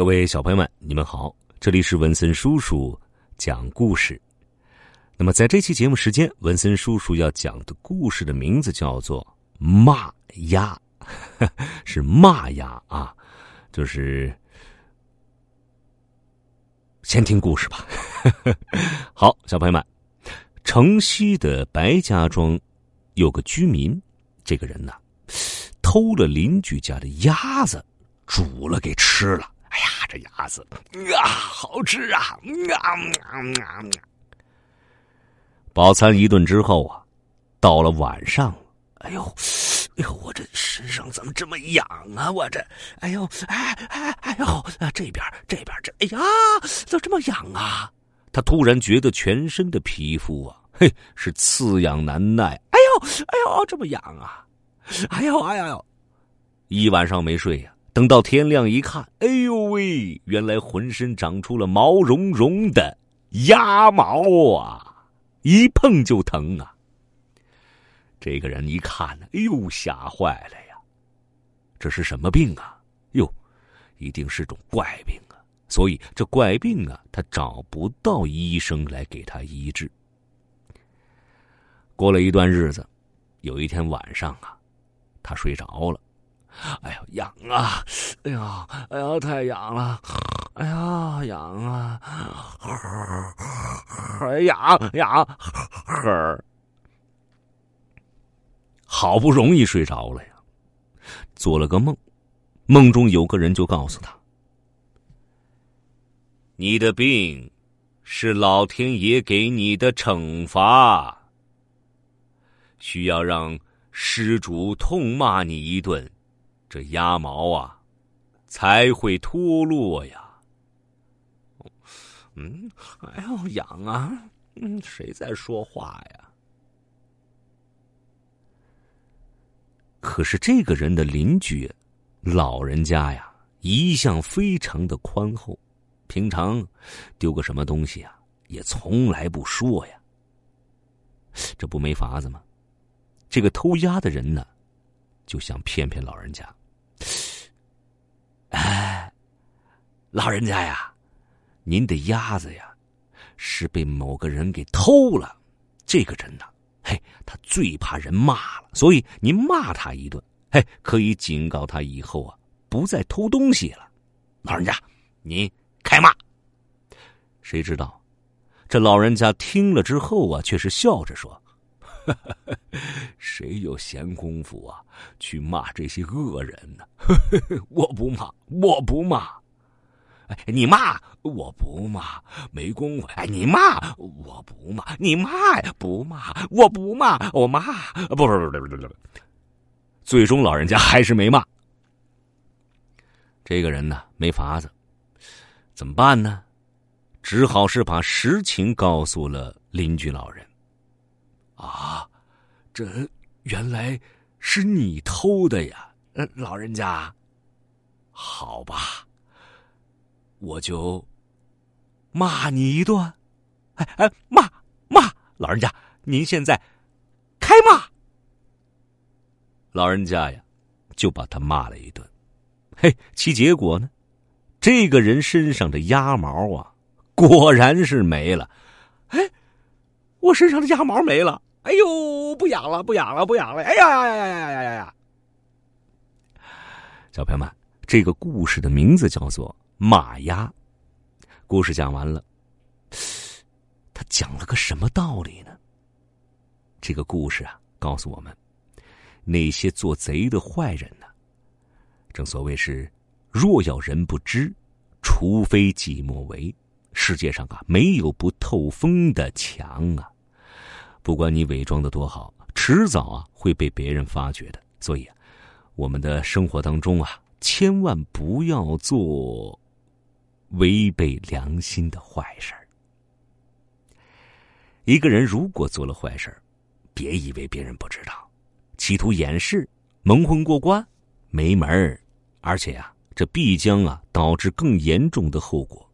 各位小朋友们，你们好，这里是文森叔叔讲故事。那么在这期节目时间，文森叔叔要讲的故事的名字叫做《骂鸭》，是骂鸭啊，就是先听故事吧。好，小朋友们，城西的白家庄有个居民，这个人呢，偷了邻居家的鸭子，煮了给吃了。这鸭子啊，好吃啊！啊啊啊！饱餐一顿之后啊，到了晚上，哎呦，哎呦，我这身上怎么这么痒啊？我这，哎呦，哎哎哎呦，啊这边这边这，哎呀，怎么这么痒啊？他突然觉得全身的皮肤啊，嘿，是刺痒难耐。哎呦，哎呦，这么痒啊！哎呦，哎呦，一晚上没睡呀。等到天亮一看，哎呦喂，原来浑身长出了毛茸茸的鸭毛啊，一碰就疼啊！这个人一看呢，哎呦，吓坏了呀！这是什么病啊？哟，一定是种怪病啊！所以这怪病啊，他找不到医生来给他医治。过了一段日子，有一天晚上啊，他睡着了。哎呀，痒啊！哎呀，哎呀，太痒了！哎呀，痒啊！哎呀，痒！呵，好不容易睡着了呀，做了个梦，梦中有个人就告诉他：“你的病是老天爷给你的惩罚，需要让施主痛骂你一顿。”这鸭毛啊，才会脱落呀。嗯，还要，痒啊！嗯，谁在说话呀？可是这个人的邻居老人家呀，一向非常的宽厚，平常丢个什么东西啊，也从来不说呀。这不没法子吗？这个偷鸭的人呢，就想骗骗老人家。哎，老人家呀，您的鸭子呀，是被某个人给偷了。这个人呢，嘿，他最怕人骂了，所以您骂他一顿，嘿，可以警告他以后啊，不再偷东西了。老人家，您开骂。谁知道，这老人家听了之后啊，却是笑着说。谁有闲工夫啊，去骂这些恶人呢？我不骂，我不骂。你骂我不骂，没工夫。哎，你骂我不骂，你骂呀不骂，我不骂，我骂。不不不不不不。最终老人家还是没骂。这个人呢，没法子，怎么办呢？只好是把实情告诉了邻居老人。啊，这原来是你偷的呀，老人家。好吧，我就骂你一顿。哎哎，骂骂，老人家，您现在开骂。老人家呀，就把他骂了一顿。嘿，其结果呢，这个人身上的鸭毛啊，果然是没了。哎，我身上的鸭毛没了。哎呦，不痒了，不痒了，不痒了！哎呀呀呀呀呀呀呀呀！小朋友们，这个故事的名字叫做马鸭》。故事讲完了，他讲了个什么道理呢？这个故事啊，告诉我们，那些做贼的坏人呢，正所谓是“若要人不知，除非己莫为”。世界上啊，没有不透风的墙啊。不管你伪装的多好，迟早啊会被别人发觉的。所以啊，我们的生活当中啊，千万不要做违背良心的坏事一个人如果做了坏事别以为别人不知道，企图掩饰、蒙混过关，没门儿。而且啊，这必将啊导致更严重的后果。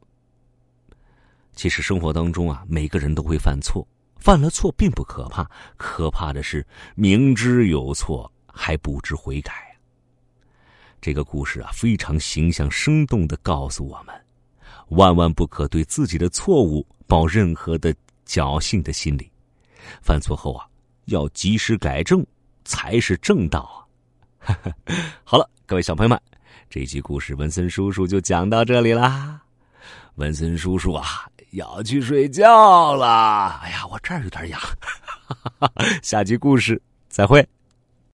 其实生活当中啊，每个人都会犯错。犯了错并不可怕，可怕的是明知有错还不知悔改这个故事啊，非常形象生动的告诉我们，万万不可对自己的错误抱任何的侥幸的心理，犯错后啊，要及时改正才是正道啊！好了，各位小朋友们，这集故事文森叔叔就讲到这里啦。文森叔叔啊，要去睡觉了。哎呀，我这儿有点痒。下集故事再会。